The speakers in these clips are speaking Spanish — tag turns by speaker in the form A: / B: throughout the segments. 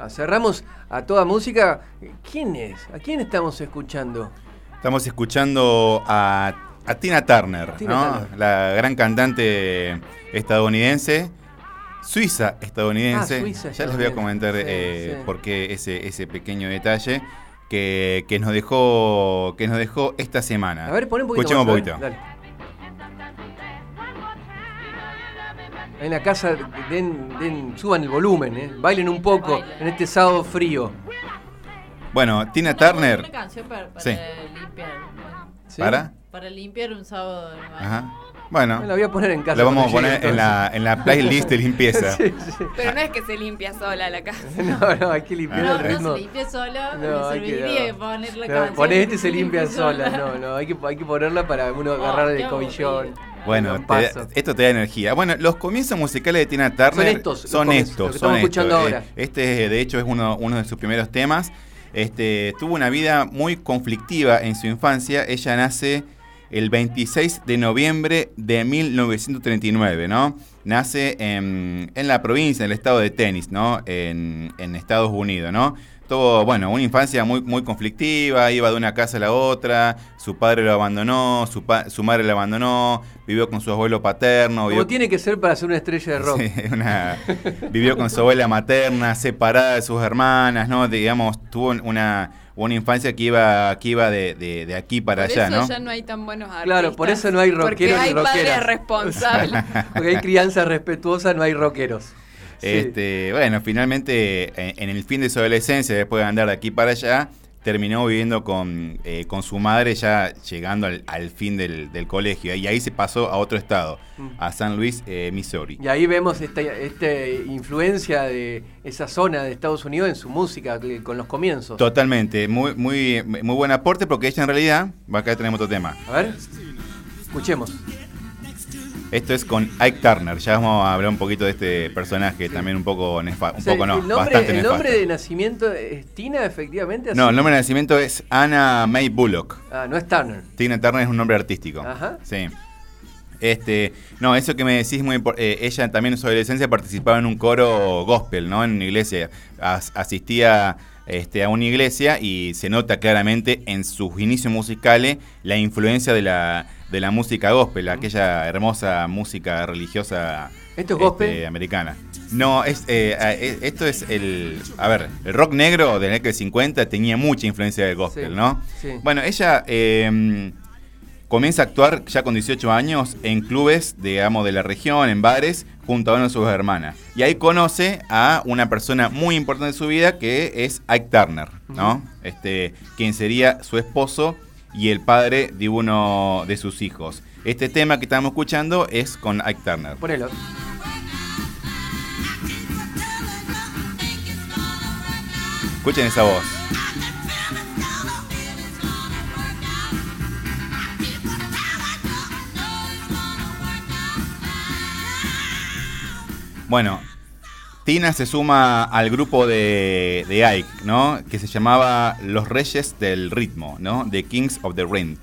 A: Ah, cerramos a toda música. ¿Quién es? ¿A quién estamos escuchando?
B: Estamos escuchando a, Tina Turner, ¿no? la gran cantante estadounidense. Suiza estadounidense. Ah, ya les voy a comentar eh, por qué ese, ese pequeño detalle que, nos dejó que nos dejó esta semana.
A: A ver, pon un poquito
B: Escuchemos un poquito.
A: en la casa den, suban el volumen, ¿eh? bailen un poco en este sábado frío.
B: Bueno, Tina Turner.
C: Una canción para, limpiar.
B: ¿Para?
C: Para limpiar un sábado.
B: Ajá. Bueno,
A: la voy a poner en casa.
B: La vamos a poner en la, en la playlist de limpieza.
D: sí, sí. Pero no es que se limpia sola la casa.
A: no, no, hay que limpiar el ritmo.
C: No, se limpia sola, no, me serviría que, poner la canción.
A: Poné este y se limpia sola. No, no, hay que, hay que ponerla para uno agarrar el cobillón.
B: Bueno, esto te da energía. Bueno, los comienzos musicales de Tina Turner
A: son estos.
B: Son estos.
A: estamos escuchando ahora. Eh,
B: este, de hecho, es uno, uno de sus primeros temas. Este, tuvo una vida muy conflictiva en su infancia. Ella nace el 26 de noviembre de 1939, ¿no? Nace en, en la provincia, en el estado de Tenis, ¿no? En, en Estados Unidos, ¿no? tuvo, bueno, una infancia muy, muy conflictiva, iba de una casa a la otra, su padre lo abandonó, su, su madre lo abandonó, vivió con su abuelo paterno.
A: Como tiene que ser para ser una estrella de rock.
B: vivió con su abuela materna, separada de sus hermanas, ¿no? Digamos, tuvo una, una infancia que iba, que iba de, de, aquí para allá,
D: ¿no?
B: Por
D: eso ya no hay tan buenos artistas.
A: Claro, por eso no hay rockeros
D: Porque hay padres responsables.
A: porque hay crianza respetuosa, no hay rockeros.
B: Este, bueno, finalmente en, el fin de su adolescencia, después de andar de aquí para allá, terminó viviendo con, eh, con su madre ya llegando al, fin del, colegio. Y ahí se pasó a otro estado, mm. a San Luis, eh, Missouri.
A: Y ahí vemos esta, influencia de esa zona de Estados Unidos en su música, con los comienzos.
B: Totalmente, muy, muy, muy buen aporte porque ella en realidad, acá tenemos otro tema.
A: A ver, escuchemos.
B: Esto es con Ike Turner. Ya vamos a hablar un poquito de este personaje, también un poco nefasto. Un poco no,
A: el nombre, ¿El nombre de nacimiento es Tina, efectivamente?
B: No, el nombre de nacimiento es Anna May Bullock.
A: Ah, no es Turner.
B: Tina Turner es un nombre artístico. Ajá. Sí. Este, no, eso que me decís muy importante. Eh, ella también en su adolescencia participaba en un coro gospel, ¿no? En una iglesia. asistía este, a una iglesia y se nota claramente en sus inicios musicales la influencia de la de la música gospel, aquella hermosa música religiosa
A: ¿Esto es gospel? Este,
B: americana. No, es, eh, eh, esto es el. A ver, el rock negro de la década de 50 tenía mucha influencia del gospel, ¿no? Bueno, ella em, comienza a actuar ya con 18 años en clubes, digamos, de la región, en bares, junto a una de sus hermanas. Y ahí conoce a una persona muy importante de su vida que es Ike Turner, ¿no? Este, quien sería su esposo y el padre de uno de sus hijos. Este tema que estamos escuchando es con Ike Turner.
A: Ponelo.
B: Escuchen esa voz. Bueno, Tina se suma al grupo de, de, Ike, ¿no? Que se llamaba Los Reyes del Ritmo, ¿no? The Kings of the Ring.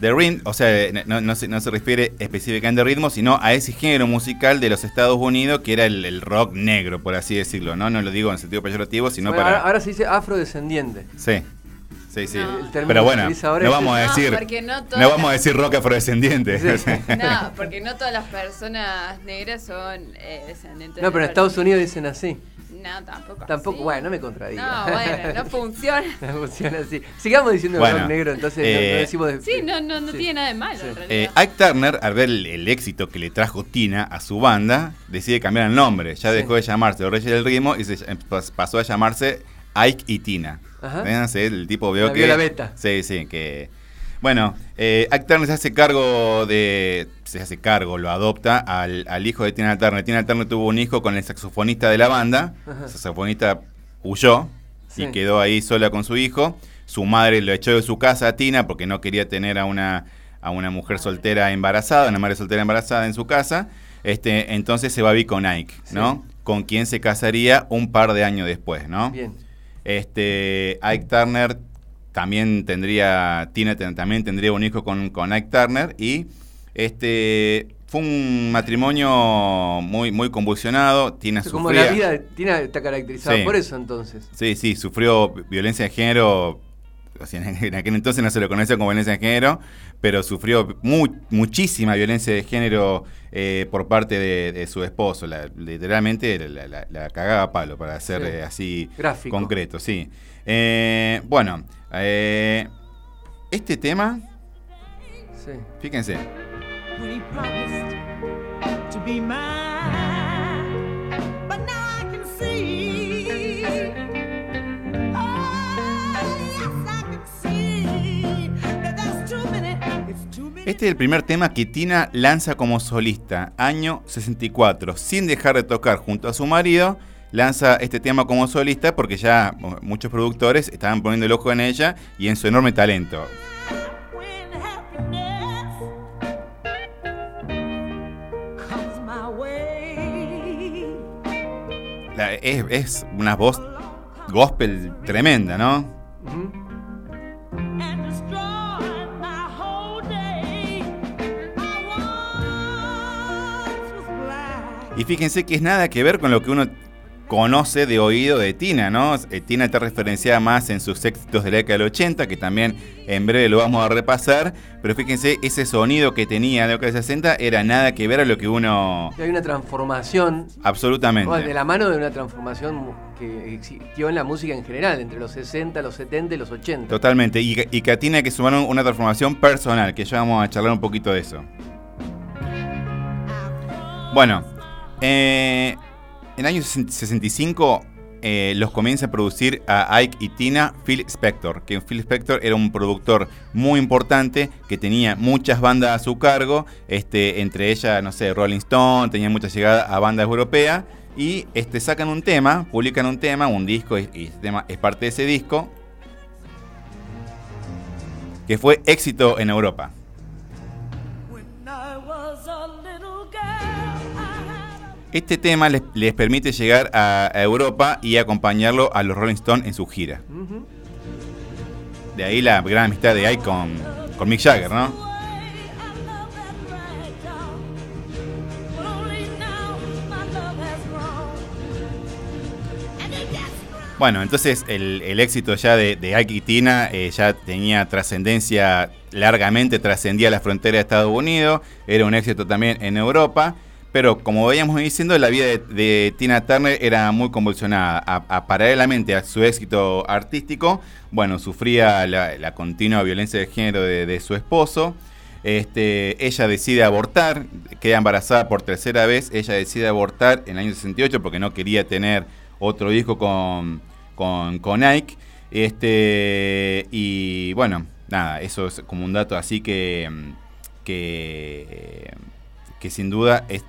B: The Ring, o sea, no, se, refiere específicamente al ritmo, sino a ese género musical de los Estados Unidos que era el, rock negro, por así decirlo, ¿no? No lo digo en sentido peyorativo, sino para...
A: ahora se dice afrodescendiente.
B: Sí. Sí, sí. Pero bueno, no vamos a decir, no, vamos a decir rock afrodescendiente.
D: no, porque no todas las personas negras son eh, descendientes.
A: No, pero en Estados Unidos dicen así.
D: No, tampoco.
A: Tampoco, bueno, no me contradiga.
D: No, bueno, no funciona.
A: no funciona así. Sigamos diciendo rock negro, entonces no,
D: eh, decimos de, Sí, no, no, no tiene nada de malo. En
B: eh, Ike Turner, al ver el, éxito que le trajo Tina a su banda, decide cambiar el nombre. Ya dejó de llamarse Los Reyes del Ritmo y se pasó a llamarse Ike y Tina. Ajá. el tipo veo que.
A: La beta.
B: Sí, sí, que. Bueno, eh, Turner se hace cargo de. Se hace cargo, lo adopta al, hijo de Tina Turner. Tina Turner tuvo un hijo con el saxofonista de la banda. El saxofonista huyó y quedó ahí sola con su hijo. Su madre lo echó de su casa a Tina porque no quería tener a una, a una mujer soltera embarazada, una madre soltera embarazada en su casa. Este, entonces se va a vivir con Ike, ¿no? con quien se casaría un par de años después, ¿no?
A: Bien.
B: Este, Ike Turner también tendría, Tina también tendría un hijo con, con Ike Turner y este fue un matrimonio muy, muy convulsionado. Tina
A: Como la vida de Tina está caracterizada por eso entonces.
B: Sí, sí, sufrió violencia de género. en aquel entonces no se lo conoce como violencia de género, pero sufrió muchísima violencia de género eh, por parte de, su esposo. literalmente la, cagaba a palo, para ser eh, así concreto. Sí. Eh, bueno, este tema, sí. fíjense. Este es el primer tema que Tina lanza como solista, año 64, sin dejar de tocar junto a su marido. Lanza este tema como solista porque ya muchos productores estaban poniendo el ojo en ella y en su enorme talento. es, una voz gospel tremenda, ¿no? Y fíjense que es nada que ver con lo que uno conoce de oído de Tina, ¿no? Eh, Tina está referenciada más en sus éxitos de la década del 80, que también en breve lo vamos a repasar, pero fíjense, ese sonido que tenía de la década del 60 era nada que ver a lo que uno...
A: Hay una transformación.
B: Absolutamente.
A: de la mano de una transformación que existió en la música en general, entre los 60, los 70 y los 80.
B: Totalmente, y, y que a Tina que sumar una transformación personal, que ya vamos a charlar un poquito de eso. Bueno, eh, en el año 65 eh, los comienza a producir a Ike y Tina Phil Spector, que Phil Spector era un productor muy importante que tenía muchas bandas a su cargo, este, entre ellas, no sé, Rolling Stone, tenía mucha llegada a bandas europeas, y este, sacan un tema, publican un tema, un disco, y, y este tema es parte de ese disco, que fue éxito en Europa. Este tema les, permite llegar a, Europa y acompañarlo a los Rolling Stones en su gira. De ahí la gran amistad de Ike con, Mick Jagger, ¿no? Bueno, entonces el, éxito ya de, de, Ike y Tina eh, ya tenía trascendencia, largamente trascendía la frontera de Estados Unidos, era un éxito también en Europa. Pero como veíamos diciendo, la vida de, Tina Turner era muy convulsionada. A, paralelamente a su éxito artístico, bueno, sufría la, continua violencia de género de, su esposo. Este, ella decide abortar, queda embarazada por tercera vez. Ella decide abortar en el año 68 porque no quería tener otro hijo con, con, con Ike. Este, y bueno, nada, eso es como un dato así que, que que sin duda es,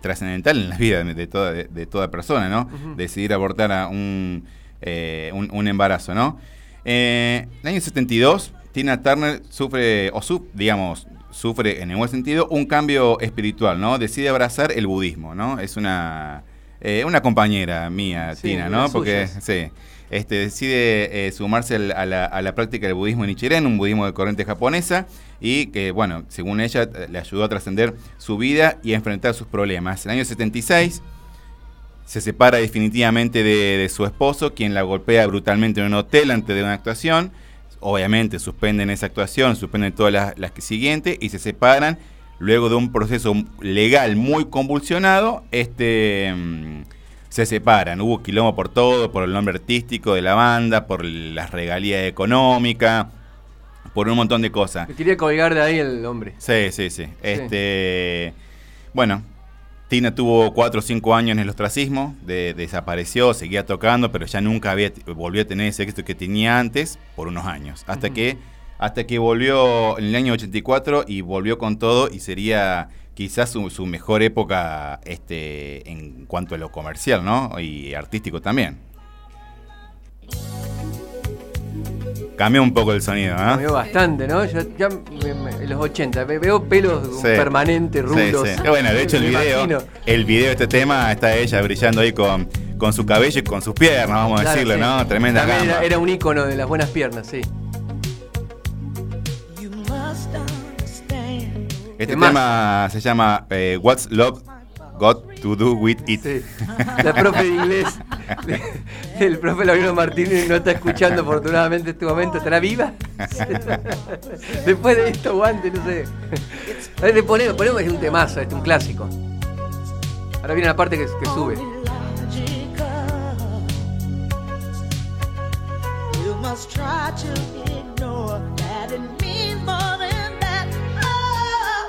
B: trascendental en la vida de toda, de, toda persona, ¿no? Decidir abortar a un, eh, un, embarazo, ¿no? Eh, en el año 72, Tina Turner sufre, o su, digamos, sufre en el buen sentido un cambio espiritual, ¿no? Decide abrazar el budismo, ¿no? Es una, eh, una compañera mía, Tina, ¿no? Porque, sí este, decide eh, sumarse a la, práctica del budismo Nichiren, un budismo de corriente japonesa, y que, bueno, según ella, eh, le ayudó a trascender su vida y a enfrentar sus problemas. En el año 76 se separa definitivamente de, su esposo, quien la golpea brutalmente en un hotel antes de una actuación. Obviamente suspenden esa actuación, suspenden todas las, las siguientes y se separan luego de un proceso legal muy convulsionado. Este. Se separan. Hubo quilombo por todo, por el nombre artístico de la banda, por las regalías económicas, por un montón de cosas.
A: Me quería colgar de ahí el hombre.
B: Sí, sí, sí. Este, bueno, Tina tuvo 4 o 5 años en el ostracismo, desapareció, seguía tocando, pero ya nunca había, volvió a tener ese éxito que tenía antes por unos años. Hasta que hasta que volvió en el año 84 y volvió con todo y sería quizás su, mejor época este, en cuanto a lo comercial, ¿no? Y artístico también. Cambió un poco el sonido, ¿no?
A: Cambió bastante, ¿no? Ya, en los 80, veo pelos permanentes, rulos.
B: Sí, Bueno, de hecho el video, el video de este tema está ella brillando ahí con, con su cabello y con sus piernas, vamos a decirlo, ¿no? Tremenda
A: era, era, un icono de las buenas piernas, sí.
B: Este tema se llama eh, What's Love Got to Do With It.
A: La profe de inglés, el profe Laurino Martínez no está escuchando afortunadamente este momento. ¿Estará viva? Después de esto, guante, no sé. Le ponemos, ponemos un temazo, este, un clásico. Ahora viene la parte que, que sube.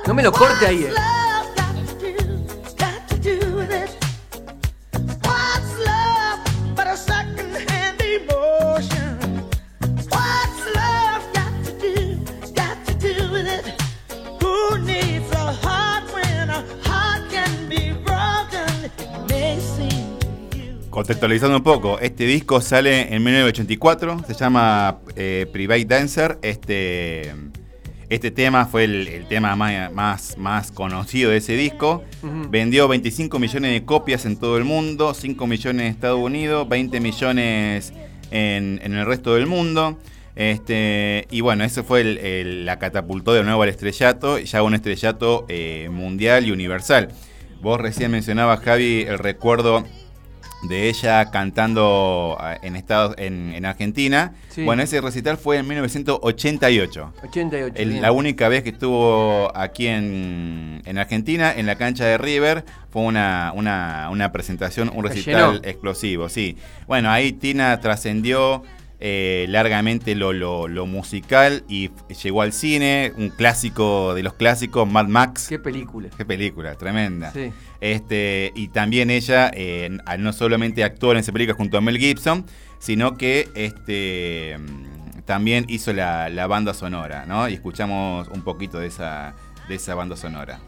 A: No me lo corte ahí. Eh.
B: Contextualizando un poco, este disco sale en 1984, se llama eh, Private Dancer. Este, este tema fue el, tema más, más, conocido de ese disco. Vendió 25 millones de copias en todo el mundo, 5 millones en Estados Unidos, 20 millones en, el resto del mundo. Este, y bueno, eso fue el, la catapultó de nuevo al estrellato, ya un estrellato eh, mundial y universal. Vos recién mencionabas, Javi, el recuerdo de ella cantando ah, en Estados en, Argentina. Bueno, ese recital fue en 1988. 88. la única vez que estuvo aquí en, Argentina, en la cancha de River, fue una, una, presentación, un recital explosivo, sí. Bueno, ahí Tina trascendió eh, largamente lo, lo, musical y llegó al cine, un clásico de los clásicos, Mad Max.
A: Qué película.
B: Qué película, tremenda. Este, y también ella eh, no solamente actuó en esa película junto a Mel Gibson, sino que este, también hizo la, banda sonora, ¿no? Y escuchamos un poquito de esa, de esa banda sonora.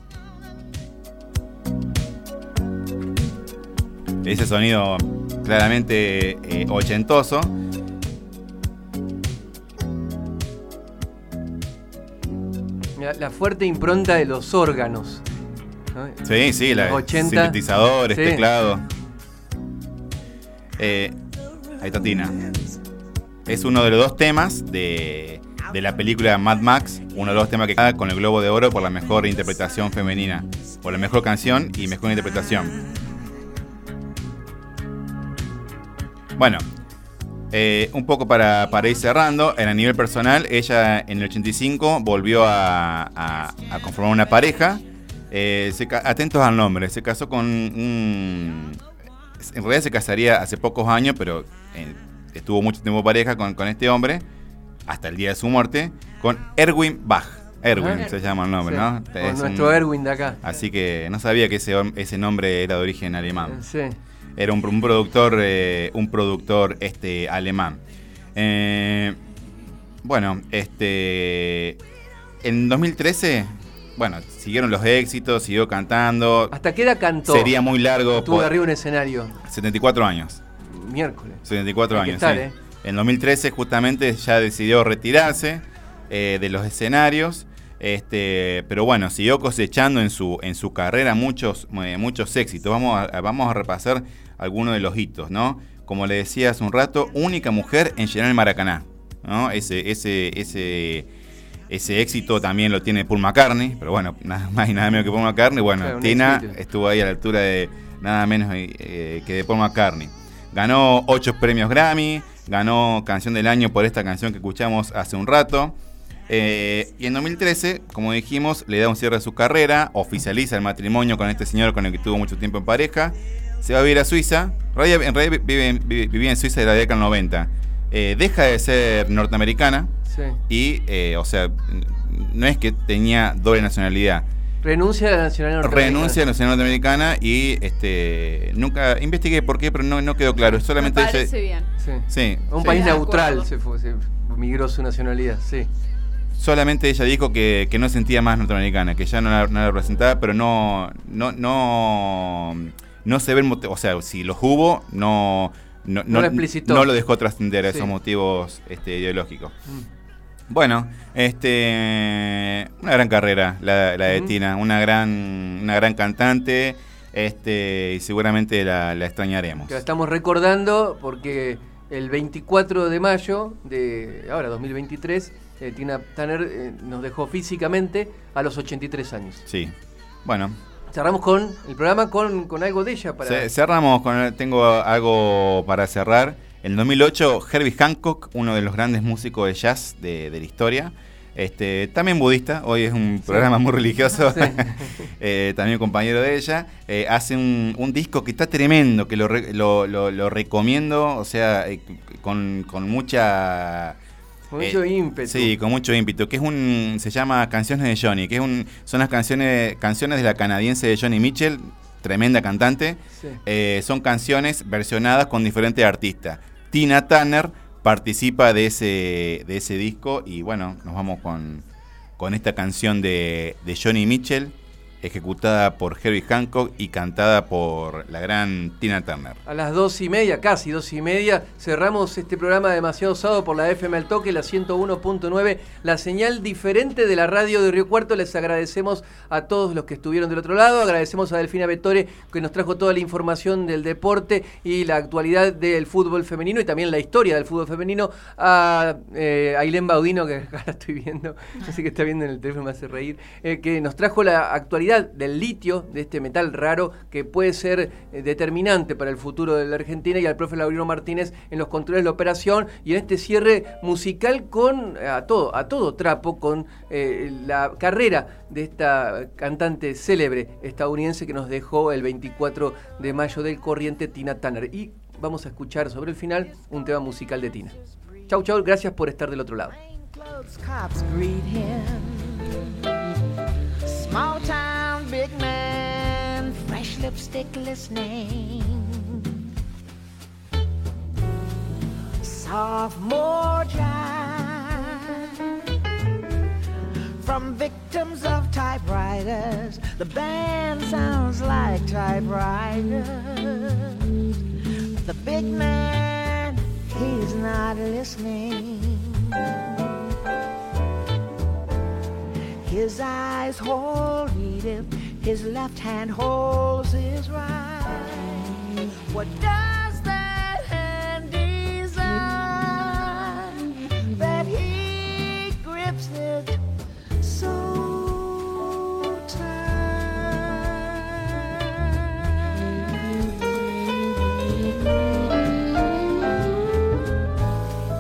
B: Ese sonido claramente eh, ochentoso
A: La, fuerte impronta de los órganos.
B: Sí, sí, la, sintetizadores, teclado. Eh, ahí está Tina. Es uno de los dos temas de, de la película Mad Max, uno de los temas que queda con el Globo de Oro por la mejor interpretación femenina, por la mejor canción y mejor interpretación. Bueno, eh, un poco para, ir cerrando, en a nivel personal, ella en el 85 volvió a, conformar una pareja. Eh, atentos al nombre, se casó con un... En realidad se casaría hace pocos años, pero eh, estuvo mucho tiempo pareja con, este hombre, hasta el día de su muerte, con Erwin Bach. Erwin se llama el nombre, ¿no?
A: Con nuestro Erwin de acá.
B: Así que no sabía que ese, ese nombre era de origen alemán. Sí era un, productor, eh, un productor este, alemán. Eh, bueno, este, en 2013, bueno, siguieron los éxitos, siguió cantando.
A: ¿Hasta qué edad cantó?
B: Sería muy largo.
A: Estuvo arriba en un escenario.
B: 74 años.
A: Miércoles.
B: 74 años. sí. ¿eh? En 2013 justamente ya decidió retirarse de los escenarios. Este, pero bueno, siguió cosechando en su, en su carrera muchos, eh, muchos éxitos. Vamos a, vamos a repasar algunos de los hitos, ¿no? Como le decía hace un rato, única mujer en llenar el Maracaná. ¿no? Ese, ese, ese, ese éxito también lo tiene Paul McCartney, pero bueno, nada más y nada menos que Paul McCartney. Bueno, Tina estuvo ahí a la altura de nada menos eh, que de Paul McCartney. Ganó ocho premios Grammy, ganó Canción del Año por esta canción que escuchamos hace un rato. Eh, y en 2013, como dijimos, le da un cierre a su carrera, oficializa el matrimonio con este señor con el que tuvo mucho tiempo en pareja, se va a vivir a Suiza, en realidad vivía en Suiza de la década del 90, eh, deja de ser norteamericana y, eh, o sea, no es que tenía doble nacionalidad.
A: Renuncia a la nacionalidad
B: norteamericana. Renuncia a la nacionalidad norteamericana y este nunca investigué por qué, pero no, no quedó claro. Solamente
C: Me parece bien.
A: Sí. Un país neutral se, fue, se migró su nacionalidad, sí.
B: Solamente ella dijo que, no sentía más norteamericana, que ya no la, no representaba, pero no, no, no, no se ven, o sea, si los hubo, no, no, no, lo, dejó trascender a esos motivos este, ideológicos. Mm. Bueno, este, una gran carrera la, de Tina, una gran, una gran cantante este, y seguramente la, extrañaremos.
E: la estamos recordando porque el 24 de mayo de ahora 2023 eh, Tina Tanner eh, nos dejó físicamente a los 83 años.
B: Sí. Bueno,
E: Cerramos con el programa con, algo de ella. Para...
B: cerramos con. Tengo algo para cerrar. En 2008, Herbie Hancock, uno de los grandes músicos de jazz de, la historia, este, también budista, hoy es un programa muy religioso, eh, también compañero de ella, eh, hace un, disco que está tremendo, que lo, lo, recomiendo, o sea, eh, con, con mucha
E: con mucho ímpetu.
B: Sí, con mucho ímpetu. Que es un. Se llama Canciones de Johnny, que es un, son las canciones, canciones de la canadiense de Johnny Mitchell, tremenda cantante. Eh, son canciones versionadas con diferentes artistas. Tina Turner participa de ese, de ese disco y bueno, nos vamos con, con esta canción de, de Johnny Mitchell ejecutada por Herbie Hancock y cantada por la gran Tina Turner.
E: A las dos y media, casi dos y media, cerramos este programa demasiado osado por la FM al toque, la 101.9, la señal diferente de la radio de Río Cuarto. Les agradecemos a todos los que estuvieron del otro lado, agradecemos a Delfina Vetore que nos trajo toda la información del deporte y la actualidad del fútbol femenino y también la historia del fútbol femenino, a eh, Ailén Baudino, que la estoy viendo, así que está viendo en el teléfono, me hace reír, eh, que nos trajo la actualidad del litio, de este metal raro que puede ser eh, determinante para el futuro de la Argentina y al profe Laurino Martínez en los controles de la operación y en este cierre musical con eh, a todo, a todo trapo con eh, la carrera de esta cantante célebre estadounidense que nos dejó el 24 de mayo del corriente Tina Turner. Y vamos a escuchar sobre el final un tema musical de Tina. Chau, chau, gracias por estar del otro lado. Lipstick listening. Sophomore jive from victims of typewriters. The band sounds like typewriters. The big man, he's not listening. His eyes hold Edith, his left hand holds his right. What does that hand desire that he grips it so tight?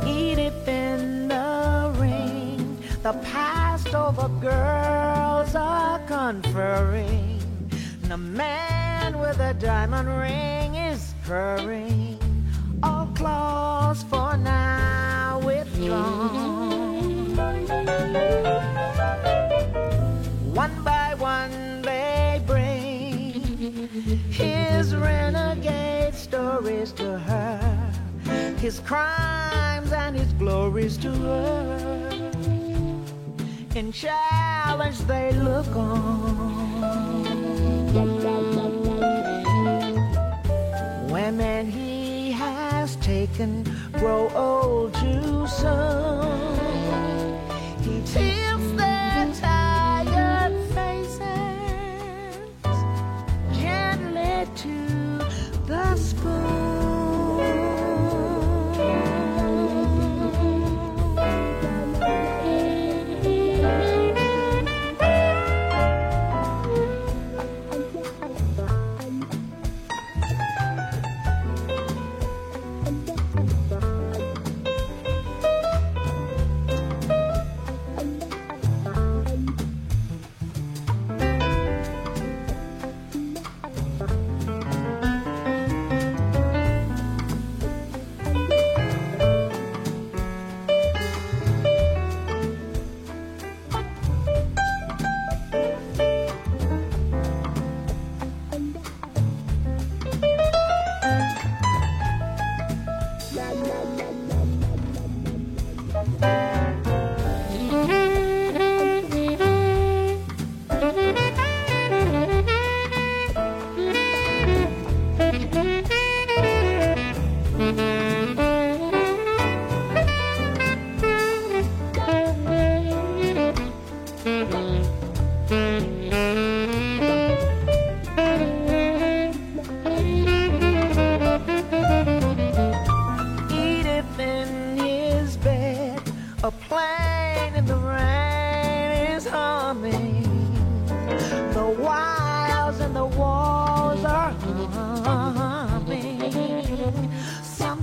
E: Edith in the ring, the over girls conferring. The man with a diamond ring is purring. All claws for now withdrawn. One by one they bring his renegade stories to her, his crimes and his glories to her in challenge they look on. Women he has taken grow old too soon.